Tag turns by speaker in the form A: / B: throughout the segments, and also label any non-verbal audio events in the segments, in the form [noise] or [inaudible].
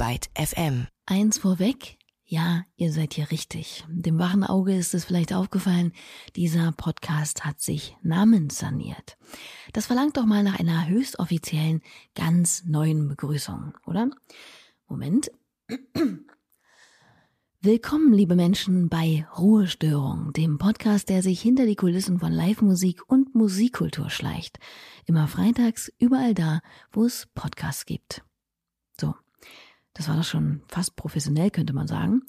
A: Byte FM.
B: Eins vorweg. Ja, ihr seid hier richtig. Dem wachen Auge ist es vielleicht aufgefallen, dieser Podcast hat sich namenssaniert. Das verlangt doch mal nach einer höchst offiziellen, ganz neuen Begrüßung, oder? Moment. [clears throat] Willkommen, liebe Menschen, bei Ruhestörung, dem Podcast, der sich hinter die Kulissen von Live-Musik und Musikkultur schleicht. Immer freitags, überall da, wo es Podcasts gibt. So, das war doch schon fast professionell, könnte man sagen.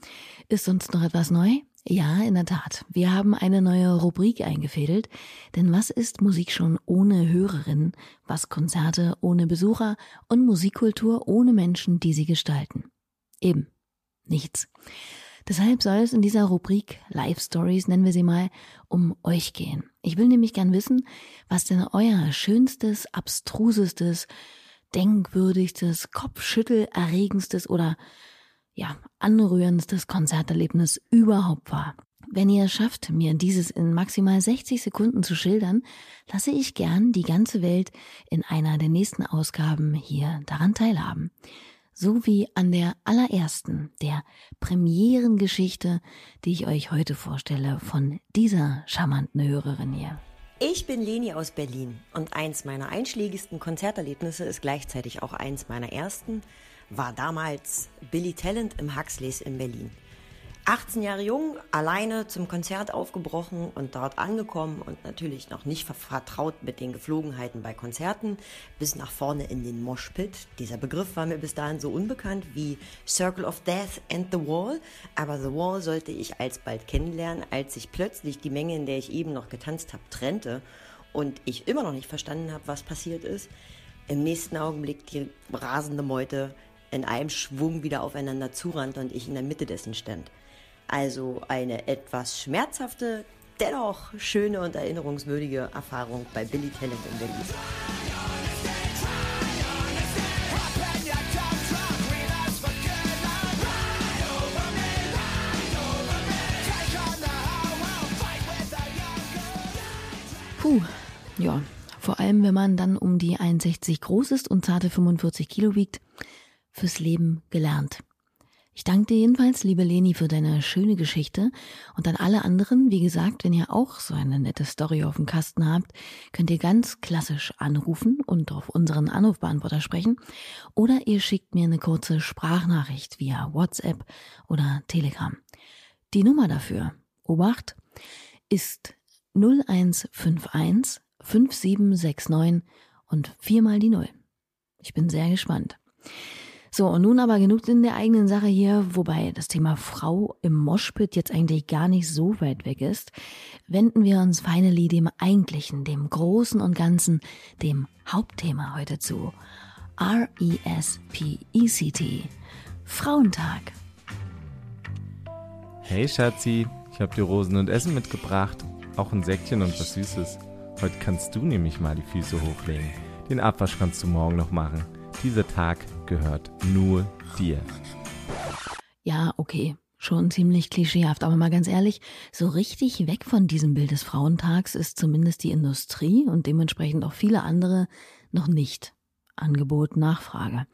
B: Ist sonst noch etwas neu? Ja, in der Tat. Wir haben eine neue Rubrik eingefädelt. Denn was ist Musik schon ohne Hörerinnen? Was Konzerte ohne Besucher? Und Musikkultur ohne Menschen, die sie gestalten? Eben. Nichts. Deshalb soll es in dieser Rubrik Live Stories, nennen wir sie mal, um euch gehen. Ich will nämlich gern wissen, was denn euer schönstes, abstrusestes, denkwürdigstes, kopfschüttelerregendstes oder ja, anrührendstes Konzerterlebnis überhaupt war. Wenn ihr es schafft, mir dieses in maximal 60 Sekunden zu schildern, lasse ich gern die ganze Welt in einer der nächsten Ausgaben hier daran teilhaben sowie an der allerersten, der Premierengeschichte, die ich euch heute vorstelle von dieser charmanten Hörerin hier.
C: Ich bin Leni aus Berlin und eins meiner einschlägigsten Konzerterlebnisse ist gleichzeitig auch eins meiner ersten, war damals Billy Talent im Huxleys in Berlin. 18 Jahre jung, alleine zum Konzert aufgebrochen und dort angekommen und natürlich noch nicht vertraut mit den Geflogenheiten bei Konzerten, bis nach vorne in den Moshpit. Dieser Begriff war mir bis dahin so unbekannt wie Circle of Death and The Wall, aber The Wall sollte ich alsbald kennenlernen, als sich plötzlich die Menge, in der ich eben noch getanzt habe, trennte und ich immer noch nicht verstanden habe, was passiert ist. Im nächsten Augenblick die rasende Meute in einem Schwung wieder aufeinander zurannte und ich in der Mitte dessen stand. Also eine etwas schmerzhafte, dennoch schöne und erinnerungswürdige Erfahrung bei Billy Talent in Berlin.
B: Puh, ja. Vor allem, wenn man dann um die 61 groß ist und zarte 45 Kilo wiegt, fürs Leben gelernt. Ich danke dir jedenfalls, liebe Leni, für deine schöne Geschichte. Und an alle anderen, wie gesagt, wenn ihr auch so eine nette Story auf dem Kasten habt, könnt ihr ganz klassisch anrufen und auf unseren Anrufbeantworter sprechen. Oder ihr schickt mir eine kurze Sprachnachricht via WhatsApp oder Telegram. Die Nummer dafür, Obacht, ist 0151 5769 und viermal die Null. Ich bin sehr gespannt. So, und nun aber genug in der eigenen Sache hier, wobei das Thema Frau im Moshpit jetzt eigentlich gar nicht so weit weg ist, wenden wir uns finally dem eigentlichen, dem Großen und Ganzen, dem Hauptthema heute zu. R-E-S-P-E-C-T. Frauentag.
D: Hey Schatzi, ich hab dir Rosen und Essen mitgebracht. Auch ein Säckchen und was Süßes. Heute kannst du nämlich mal die Füße hochlegen. Den Abwasch kannst du morgen noch machen. Dieser Tag gehört nur dir.
B: Ja, okay. Schon ziemlich klischeehaft, aber mal ganz ehrlich, so richtig weg von diesem Bild des Frauentags ist zumindest die Industrie und dementsprechend auch viele andere noch nicht. Angebot, Nachfrage.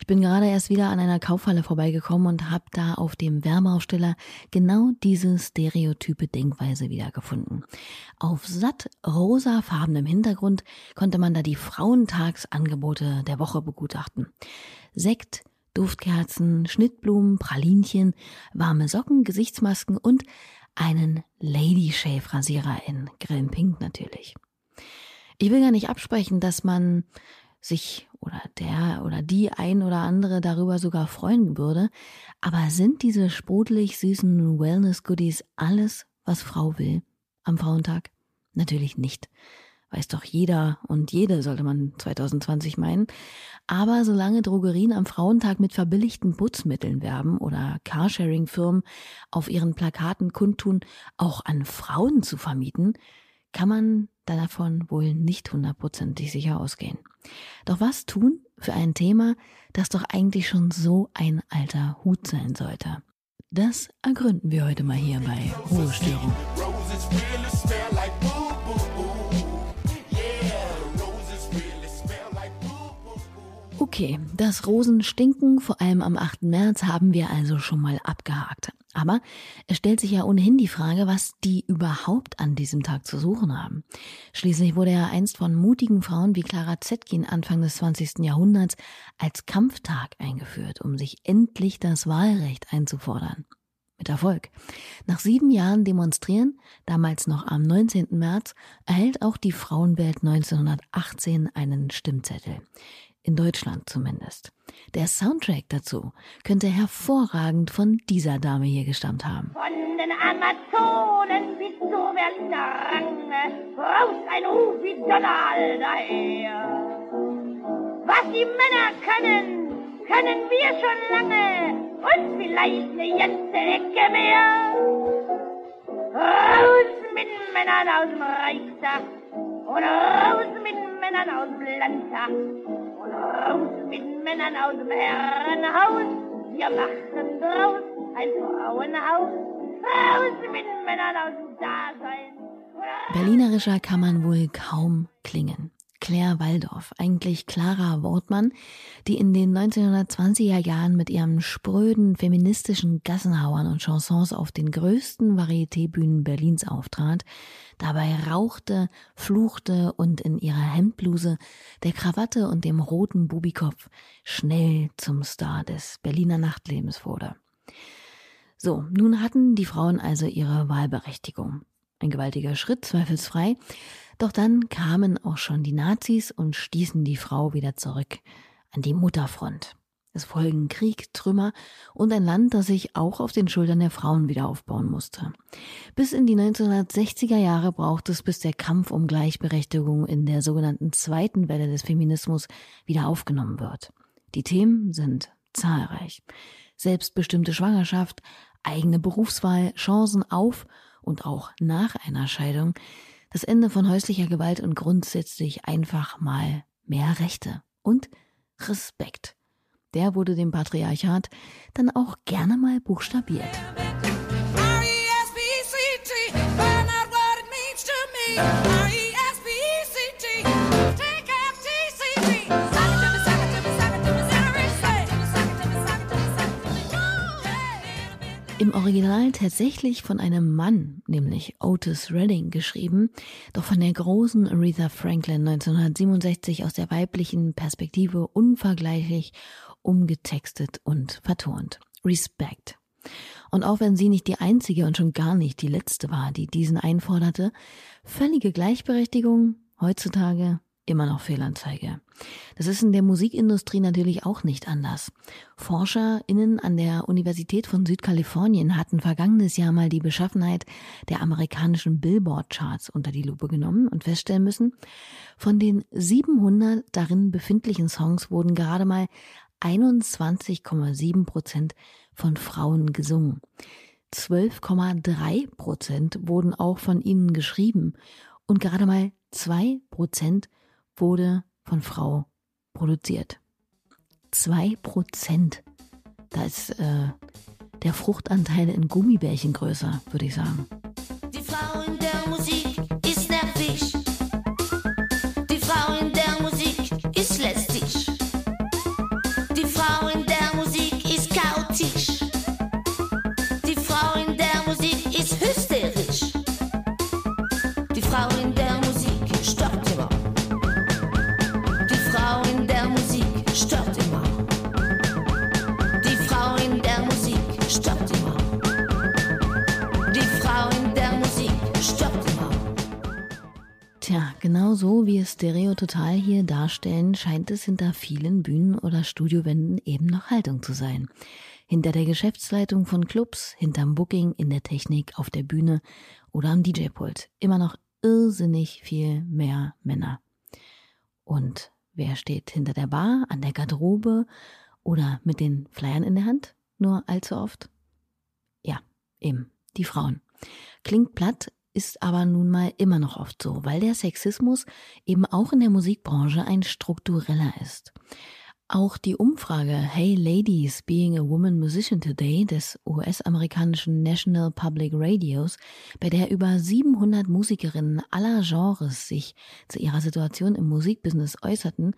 B: Ich bin gerade erst wieder an einer Kaufhalle vorbeigekommen und habe da auf dem Wärmeaufsteller genau diese stereotype Denkweise wiedergefunden. Auf satt rosafarbenem Hintergrund konnte man da die Frauentagsangebote der Woche begutachten. Sekt, Duftkerzen, Schnittblumen, Pralinchen, warme Socken, Gesichtsmasken und einen Lady Shave Rasierer in grellem Pink natürlich. Ich will gar nicht absprechen, dass man sich oder der oder die ein oder andere darüber sogar freuen würde. Aber sind diese sprudelig süßen Wellness-Goodies alles, was Frau will am Frauentag? Natürlich nicht. Weiß doch jeder und jede, sollte man 2020 meinen. Aber solange Drogerien am Frauentag mit verbilligten Putzmitteln werben oder Carsharing-Firmen auf ihren Plakaten kundtun, auch an Frauen zu vermieten, kann man davon wohl nicht hundertprozentig sicher ausgehen. Doch was tun für ein Thema, das doch eigentlich schon so ein alter Hut sein sollte? Das ergründen wir heute mal hier bei Ruhestörung. Okay, das Rosenstinken, vor allem am 8. März, haben wir also schon mal abgehakt. Aber es stellt sich ja ohnehin die Frage, was die überhaupt an diesem Tag zu suchen haben. Schließlich wurde er einst von mutigen Frauen wie Clara Zetkin Anfang des 20. Jahrhunderts als Kampftag eingeführt, um sich endlich das Wahlrecht einzufordern. Mit Erfolg. Nach sieben Jahren Demonstrieren, damals noch am 19. März, erhält auch die Frauenwelt 1918 einen Stimmzettel in Deutschland zumindest. Der Soundtrack dazu könnte hervorragend von dieser Dame hier gestammt haben.
A: Von den Amazonen bis zur Berliner Range braust ein Ruf wie Donner daher. Was die Männer können, können wir schon lange und vielleicht eine ganze Ecke mehr. Raus mit Männern aus dem Reichstag und raus mit Männern aus dem Landtag. Raus mit Männern aus dem Herrenhaus, wir machen draus ein Frauenhaus. Raus mit Männern aus dem Dasein.
B: Berlinerischer kann man wohl kaum klingen. Claire Waldorf, eigentlich Clara Wortmann, die in den 1920er Jahren mit ihrem spröden feministischen Gassenhauern und Chansons auf den größten Varieté-Bühnen Berlins auftrat, dabei rauchte, fluchte und in ihrer Hemdbluse, der Krawatte und dem roten Bubikopf schnell zum Star des Berliner Nachtlebens wurde. So, nun hatten die Frauen also ihre Wahlberechtigung. Ein gewaltiger Schritt, zweifelsfrei, doch dann kamen auch schon die Nazis und stießen die Frau wieder zurück an die Mutterfront. Es folgen Krieg, Trümmer und ein Land, das sich auch auf den Schultern der Frauen wieder aufbauen musste. Bis in die 1960er Jahre braucht es, bis der Kampf um Gleichberechtigung in der sogenannten zweiten Welle des Feminismus wieder aufgenommen wird. Die Themen sind zahlreich. Selbstbestimmte Schwangerschaft, eigene Berufswahl, Chancen auf und auch nach einer Scheidung, das Ende von häuslicher Gewalt und grundsätzlich einfach mal mehr Rechte und Respekt. Der wurde dem Patriarchat dann auch gerne mal buchstabiert. R-E-S-P-C-T, find out what it means to me. Im Original tatsächlich von einem Mann, nämlich Otis Redding, geschrieben, doch von der großen Aretha Franklin 1967 aus der weiblichen Perspektive unvergleichlich umgetextet und vertont. Respect. Und auch wenn sie nicht die einzige und schon gar nicht die letzte war, die diesen einforderte, völlige Gleichberechtigung heutzutage immer noch Fehlanzeige. Das ist in der Musikindustrie natürlich auch nicht anders. ForscherInnen an der Universität von Südkalifornien hatten vergangenes Jahr mal die Beschaffenheit der amerikanischen Billboard-Charts unter die Lupe genommen und feststellen müssen, von den 700 darin befindlichen Songs wurden gerade mal 21,7 Prozent von Frauen gesungen. 12,3 Prozent wurden auch von ihnen geschrieben und gerade mal 2 Prozent wurde von Frau produziert. Zwei Prozent. Da ist äh, der Fruchtanteil in Gummibärchen größer, würde ich sagen. Total hier darstellen, scheint es hinter vielen Bühnen oder Studiowänden eben noch Haltung zu sein. Hinter der Geschäftsleitung von Clubs, hinterm Booking, in der Technik, auf der Bühne oder am DJ-Pult. Immer noch irrsinnig viel mehr Männer. Und wer steht hinter der Bar, an der Garderobe oder mit den Flyern in der Hand? Nur allzu oft? Ja, eben, die Frauen. Klingt platt, ist aber nun mal immer noch oft so, weil der Sexismus eben auch in der Musikbranche ein struktureller ist. Auch die Umfrage Hey Ladies, Being a Woman Musician Today des US-amerikanischen National Public Radios, bei der über 700 Musikerinnen aller Genres sich zu ihrer Situation im Musikbusiness äußerten,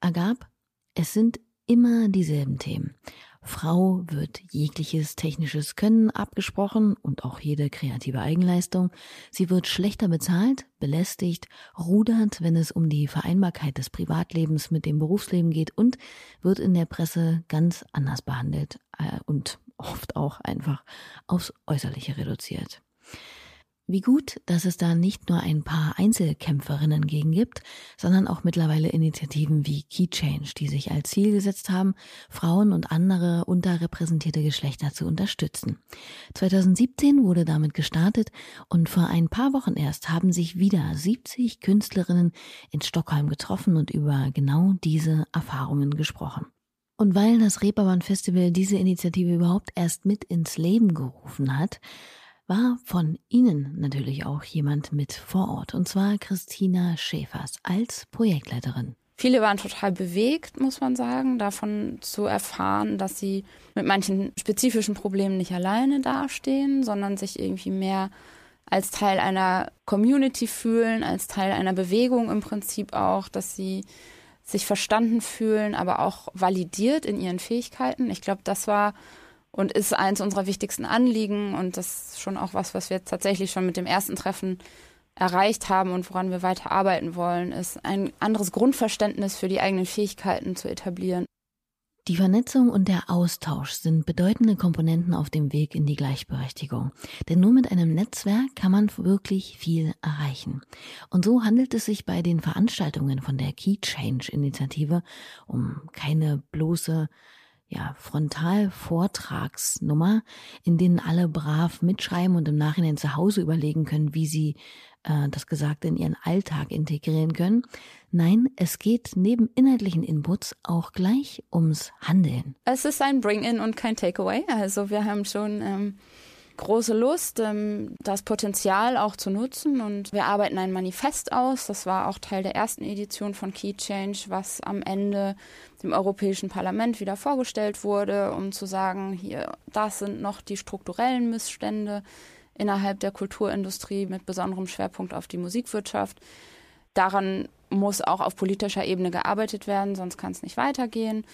B: ergab, Es sind immer dieselben Themen. Frau wird jegliches technisches Können abgesprochen und auch jede kreative Eigenleistung. Sie wird schlechter bezahlt, belästigt, rudert, wenn es um die Vereinbarkeit des Privatlebens mit dem Berufsleben geht und wird in der Presse ganz anders behandelt äh, und oft auch einfach aufs Äußerliche reduziert. Wie gut, dass es da nicht nur ein paar Einzelkämpferinnen gegen gibt, sondern auch mittlerweile Initiativen wie Key Change, die sich als Ziel gesetzt haben, Frauen und andere unterrepräsentierte Geschlechter zu unterstützen. 2017 wurde damit gestartet und vor ein paar Wochen erst haben sich wieder 70 Künstlerinnen in Stockholm getroffen und über genau diese Erfahrungen gesprochen. Und weil das Reeperbahn Festival diese Initiative überhaupt erst mit ins Leben gerufen hat, war von Ihnen natürlich auch jemand mit vor Ort, und zwar Christina Schäfers als Projektleiterin.
E: Viele waren total bewegt, muss man sagen, davon zu erfahren, dass sie mit manchen spezifischen Problemen nicht alleine dastehen, sondern sich irgendwie mehr als Teil einer Community fühlen, als Teil einer Bewegung im Prinzip auch, dass sie sich verstanden fühlen, aber auch validiert in ihren Fähigkeiten. Ich glaube, das war und ist eins unserer wichtigsten Anliegen und das ist schon auch was, was wir tatsächlich schon mit dem ersten Treffen erreicht haben und woran wir weiter arbeiten wollen, ist ein anderes Grundverständnis für die eigenen Fähigkeiten zu etablieren.
B: Die Vernetzung und der Austausch sind bedeutende Komponenten auf dem Weg in die Gleichberechtigung. Denn nur mit einem Netzwerk kann man wirklich viel erreichen. Und so handelt es sich bei den Veranstaltungen von der Key Change Initiative um keine bloße ja, Frontalvortragsnummer, in denen alle brav mitschreiben und im Nachhinein zu Hause überlegen können, wie sie äh, das Gesagte in ihren Alltag integrieren können. Nein, es geht neben inhaltlichen Inputs auch gleich ums Handeln.
E: Es ist ein Bring-in und kein Takeaway. Also wir haben schon ähm, große Lust, ähm, das Potenzial auch zu nutzen. Und wir arbeiten ein Manifest aus. Das war auch Teil der ersten Edition von Key Change, was am Ende dem Europäischen Parlament wieder vorgestellt wurde, um zu sagen, hier, das sind noch die strukturellen Missstände innerhalb der Kulturindustrie mit besonderem Schwerpunkt auf die Musikwirtschaft. Daran muss auch auf politischer Ebene gearbeitet werden, sonst kann es nicht weitergehen.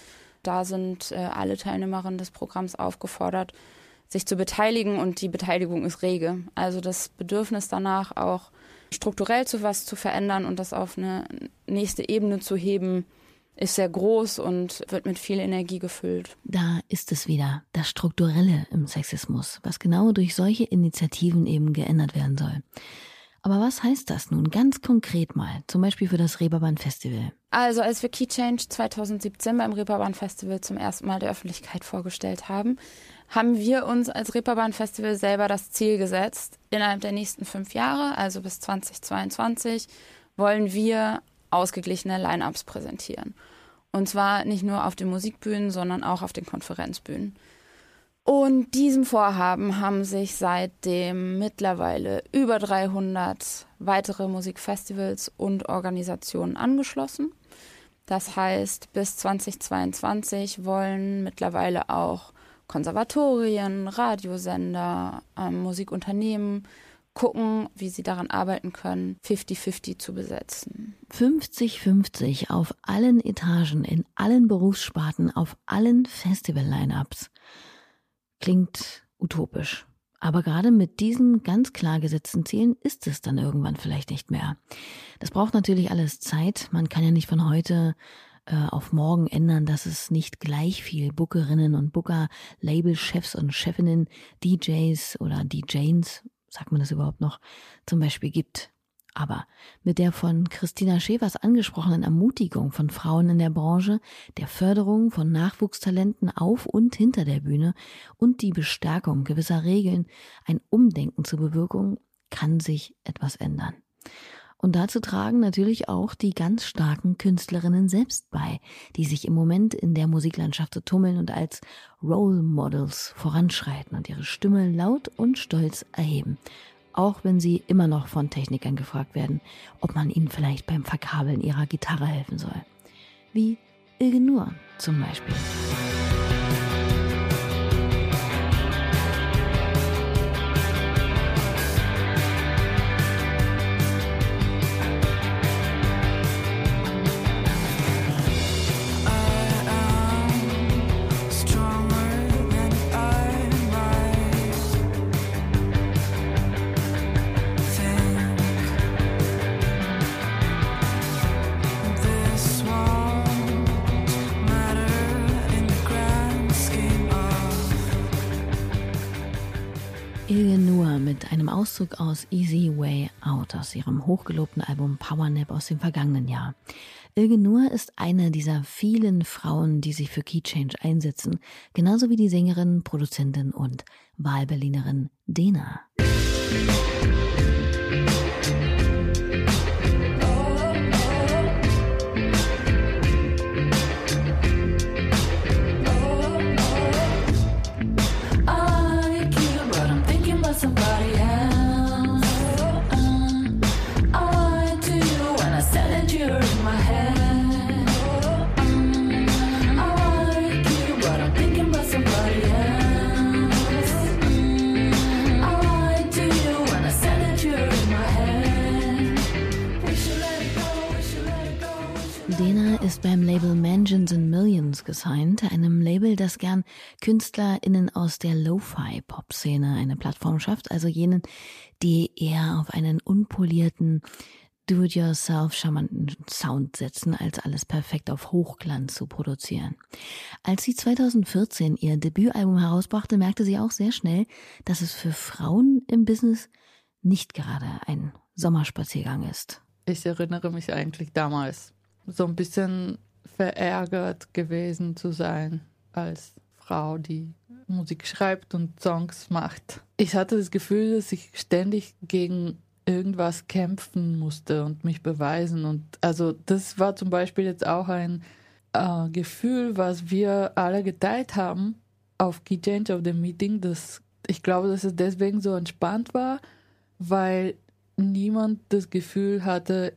E: Da sind äh, alle Teilnehmerinnen des Programms aufgefordert, sich zu beteiligen und die Beteiligung ist rege. Also das Bedürfnis danach auch strukturell zu was zu verändern und das auf eine nächste Ebene zu heben, ist sehr groß und wird mit viel Energie gefüllt.
B: Da ist es wieder, das Strukturelle im Sexismus, was genau durch solche Initiativen eben geändert werden soll. Aber was heißt das nun ganz konkret mal, zum Beispiel für das Reeperbahn Festival?
E: Also als wir Key Change 2017 beim Reeperbahn Festival zum ersten Mal der Öffentlichkeit vorgestellt haben, haben wir uns als Reeperbahn Festival selber das Ziel gesetzt, innerhalb der nächsten fünf Jahre, also bis 2022, wollen wir ausgeglichene Line-ups präsentieren. Und zwar nicht nur auf den Musikbühnen, sondern auch auf den Konferenzbühnen. Und diesem Vorhaben haben sich seitdem mittlerweile über 300 weitere Musikfestivals und Organisationen angeschlossen. Das heißt, bis 2022 wollen mittlerweile auch Konservatorien, Radiosender, ähm, Musikunternehmen gucken, wie sie daran arbeiten können, 50-50 zu besetzen.
B: 50-50 auf allen Etagen, in allen Berufssparten, auf allen Festival-Line-Ups. Klingt utopisch. Aber gerade mit diesen ganz klar gesetzten Zielen ist es dann irgendwann vielleicht nicht mehr. Das braucht natürlich alles Zeit. Man kann ja nicht von heute äh, auf morgen ändern, dass es nicht gleich viel Bookerinnen und Booker, Labelchefs und Chefinnen, DJs oder DJs, sagt man das überhaupt noch, zum Beispiel gibt. Aber mit der von Christina Schäfers angesprochenen Ermutigung von Frauen in der Branche, der Förderung von Nachwuchstalenten auf und hinter der Bühne und die Bestärkung gewisser Regeln, ein Umdenken zur Bewirkung, kann sich etwas ändern. Und dazu tragen natürlich auch die ganz starken Künstlerinnen selbst bei, die sich im Moment in der Musiklandschaft so tummeln und als Role Models voranschreiten und ihre Stimme laut und stolz erheben. Auch wenn sie immer noch von Technikern gefragt werden, ob man ihnen vielleicht beim Verkabeln ihrer Gitarre helfen soll. Wie Ilge Nur zum Beispiel. Auszug aus Easy Way Out aus ihrem hochgelobten Album Power Nap aus dem vergangenen Jahr. Ilge Nur ist eine dieser vielen Frauen, die sich für Key Change einsetzen, genauso wie die Sängerin, Produzentin und Wahlberlinerin Dena. ist beim Label Mansions and Millions gesigned, einem Label, das gern KünstlerInnen aus der Lo-Fi-Pop-Szene eine Plattform schafft, also jenen, die eher auf einen unpolierten, do-it-yourself charmanten Sound setzen, als alles perfekt auf Hochglanz zu produzieren. Als sie 2014 ihr Debütalbum herausbrachte, merkte sie auch sehr schnell, dass es für Frauen im Business nicht gerade ein Sommerspaziergang ist.
F: Ich erinnere mich eigentlich damals so ein bisschen verärgert gewesen zu sein als Frau, die Musik schreibt und Songs macht. Ich hatte das Gefühl, dass ich ständig gegen irgendwas kämpfen musste und mich beweisen. Und also das war zum Beispiel jetzt auch ein äh, Gefühl, was wir alle geteilt haben auf Key Change of the Meeting. Dass ich glaube, dass es deswegen so entspannt war, weil niemand das Gefühl hatte,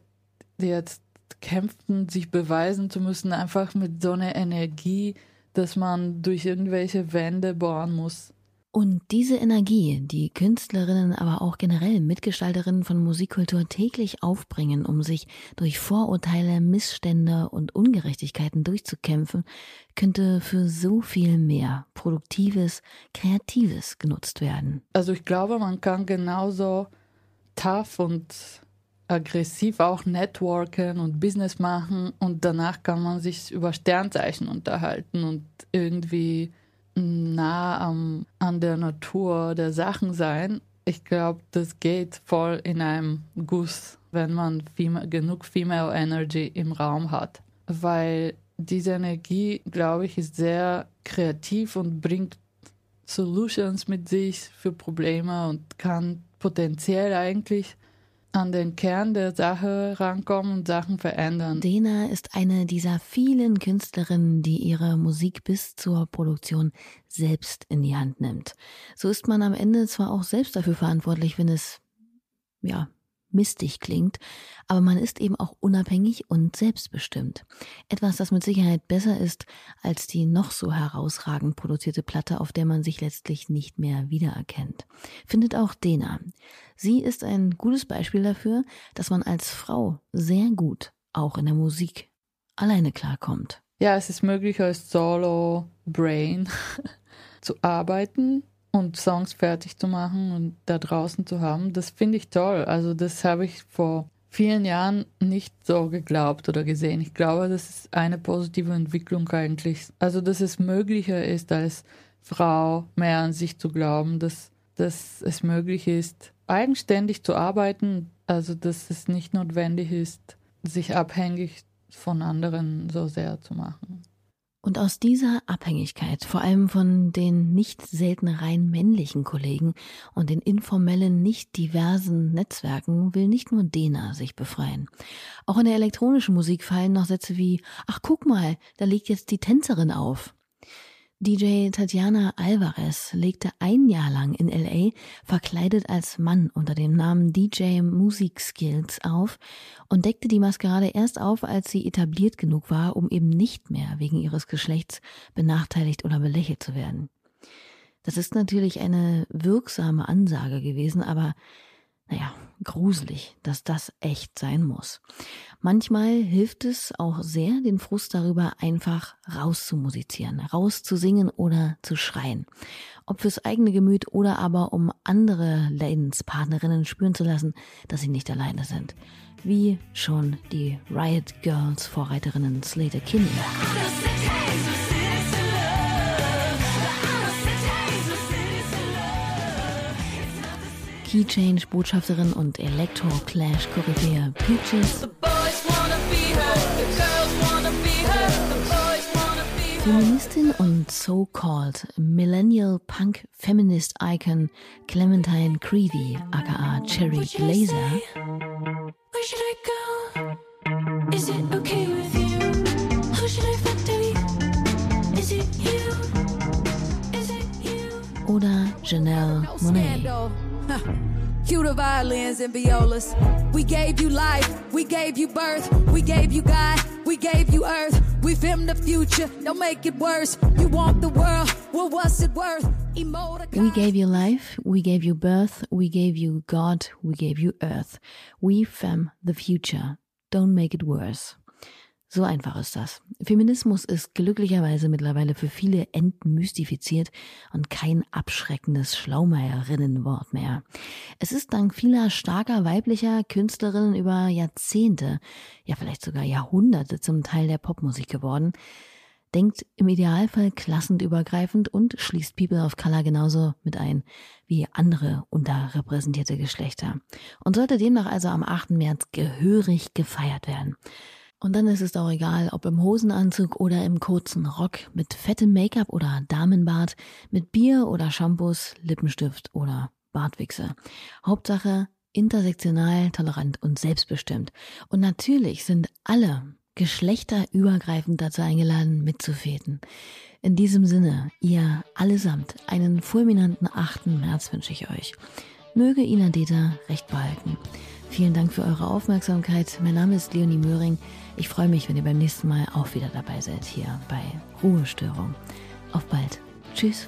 F: jetzt kämpfen, sich beweisen zu müssen, einfach mit so einer Energie, dass man durch irgendwelche Wände bohren muss.
B: Und diese Energie, die Künstlerinnen, aber auch generell Mitgestalterinnen von Musikkultur täglich aufbringen, um sich durch Vorurteile, Missstände und Ungerechtigkeiten durchzukämpfen, könnte für so viel mehr Produktives, Kreatives genutzt werden.
F: Also ich glaube, man kann genauso tough und aggressiv auch networken und Business machen und danach kann man sich über Sternzeichen unterhalten und irgendwie nah am, an der Natur der Sachen sein. Ich glaube, das geht voll in einem Guss, wenn man female, genug Female Energy im Raum hat. Weil diese Energie, glaube ich, ist sehr kreativ und bringt Solutions mit sich für Probleme und kann potenziell eigentlich an den Kern der Sache rankommen und Sachen verändern.
B: Dena ist eine dieser vielen Künstlerinnen, die ihre Musik bis zur Produktion selbst in die Hand nimmt. So ist man am Ende zwar auch selbst dafür verantwortlich, wenn es ja mistig klingt, aber man ist eben auch unabhängig und selbstbestimmt. Etwas, das mit Sicherheit besser ist als die noch so herausragend produzierte Platte, auf der man sich letztlich nicht mehr wiedererkennt. Findet auch Dena. Sie ist ein gutes Beispiel dafür, dass man als Frau sehr gut auch in der Musik alleine klarkommt.
F: Ja, es ist möglich als Solo-Brain [laughs] zu arbeiten und Songs fertig zu machen und da draußen zu haben, das finde ich toll. Also das habe ich vor vielen Jahren nicht so geglaubt oder gesehen. Ich glaube, das ist eine positive Entwicklung eigentlich. Also dass es möglicher ist, als Frau mehr an sich zu glauben, dass, dass es möglich ist, eigenständig zu arbeiten, also dass es nicht notwendig ist, sich abhängig von anderen so sehr zu machen.
B: Und aus dieser Abhängigkeit, vor allem von den nicht selten rein männlichen Kollegen und den informellen, nicht diversen Netzwerken, will nicht nur Dena sich befreien. Auch in der elektronischen Musik fallen noch Sätze wie, ach guck mal, da liegt jetzt die Tänzerin auf. DJ Tatjana Alvarez legte ein Jahr lang in LA verkleidet als Mann unter dem Namen DJ Music Skills auf und deckte die Maskerade erst auf, als sie etabliert genug war, um eben nicht mehr wegen ihres Geschlechts benachteiligt oder belächelt zu werden. Das ist natürlich eine wirksame Ansage gewesen, aber naja, gruselig, dass das echt sein muss. Manchmal hilft es auch sehr, den Frust darüber einfach rauszumusizieren, rauszusingen oder zu schreien. Ob fürs eigene Gemüt oder aber um andere Leidenspartnerinnen spüren zu lassen, dass sie nicht alleine sind. Wie schon die Riot Girls Vorreiterinnen Slater Kinney. Key Change Botschafterin und Electro Clash Koryphäe Peaches. Feministin und so-called Millennial Punk Feminist Icon Clementine Creevy, aka Cherry Glazer. Okay? Oder Janelle [laughs] Cue the violins and violas. We gave you life, we gave you birth, we gave you God, we gave you earth. We filmed the future, don't make it worse. You want the world, well, what's it worth? We gave you life, we gave you birth, we gave you God, we gave you earth. We fem the future, don't make it worse. So einfach ist das. Feminismus ist glücklicherweise mittlerweile für viele entmystifiziert und kein abschreckendes Schlaumeierinnenwort mehr. Es ist dank vieler starker weiblicher Künstlerinnen über Jahrzehnte, ja vielleicht sogar Jahrhunderte zum Teil der Popmusik geworden, denkt im Idealfall klassendübergreifend und schließt People of Color genauso mit ein wie andere unterrepräsentierte Geschlechter und sollte demnach also am 8. März gehörig gefeiert werden. Und dann ist es auch egal, ob im Hosenanzug oder im kurzen Rock, mit fettem Make-up oder Damenbart, mit Bier oder Shampoos, Lippenstift oder Bartwichse. Hauptsache intersektional, tolerant und selbstbestimmt. Und natürlich sind alle geschlechterübergreifend dazu eingeladen, mitzufeten. In diesem Sinne, ihr allesamt, einen fulminanten 8. März wünsche ich euch. Möge Ina Deta recht behalten. Vielen Dank für eure Aufmerksamkeit. Mein Name ist Leonie Möhring. Ich freue mich, wenn ihr beim nächsten Mal auch wieder dabei seid hier bei Ruhestörung. Auf bald. Tschüss.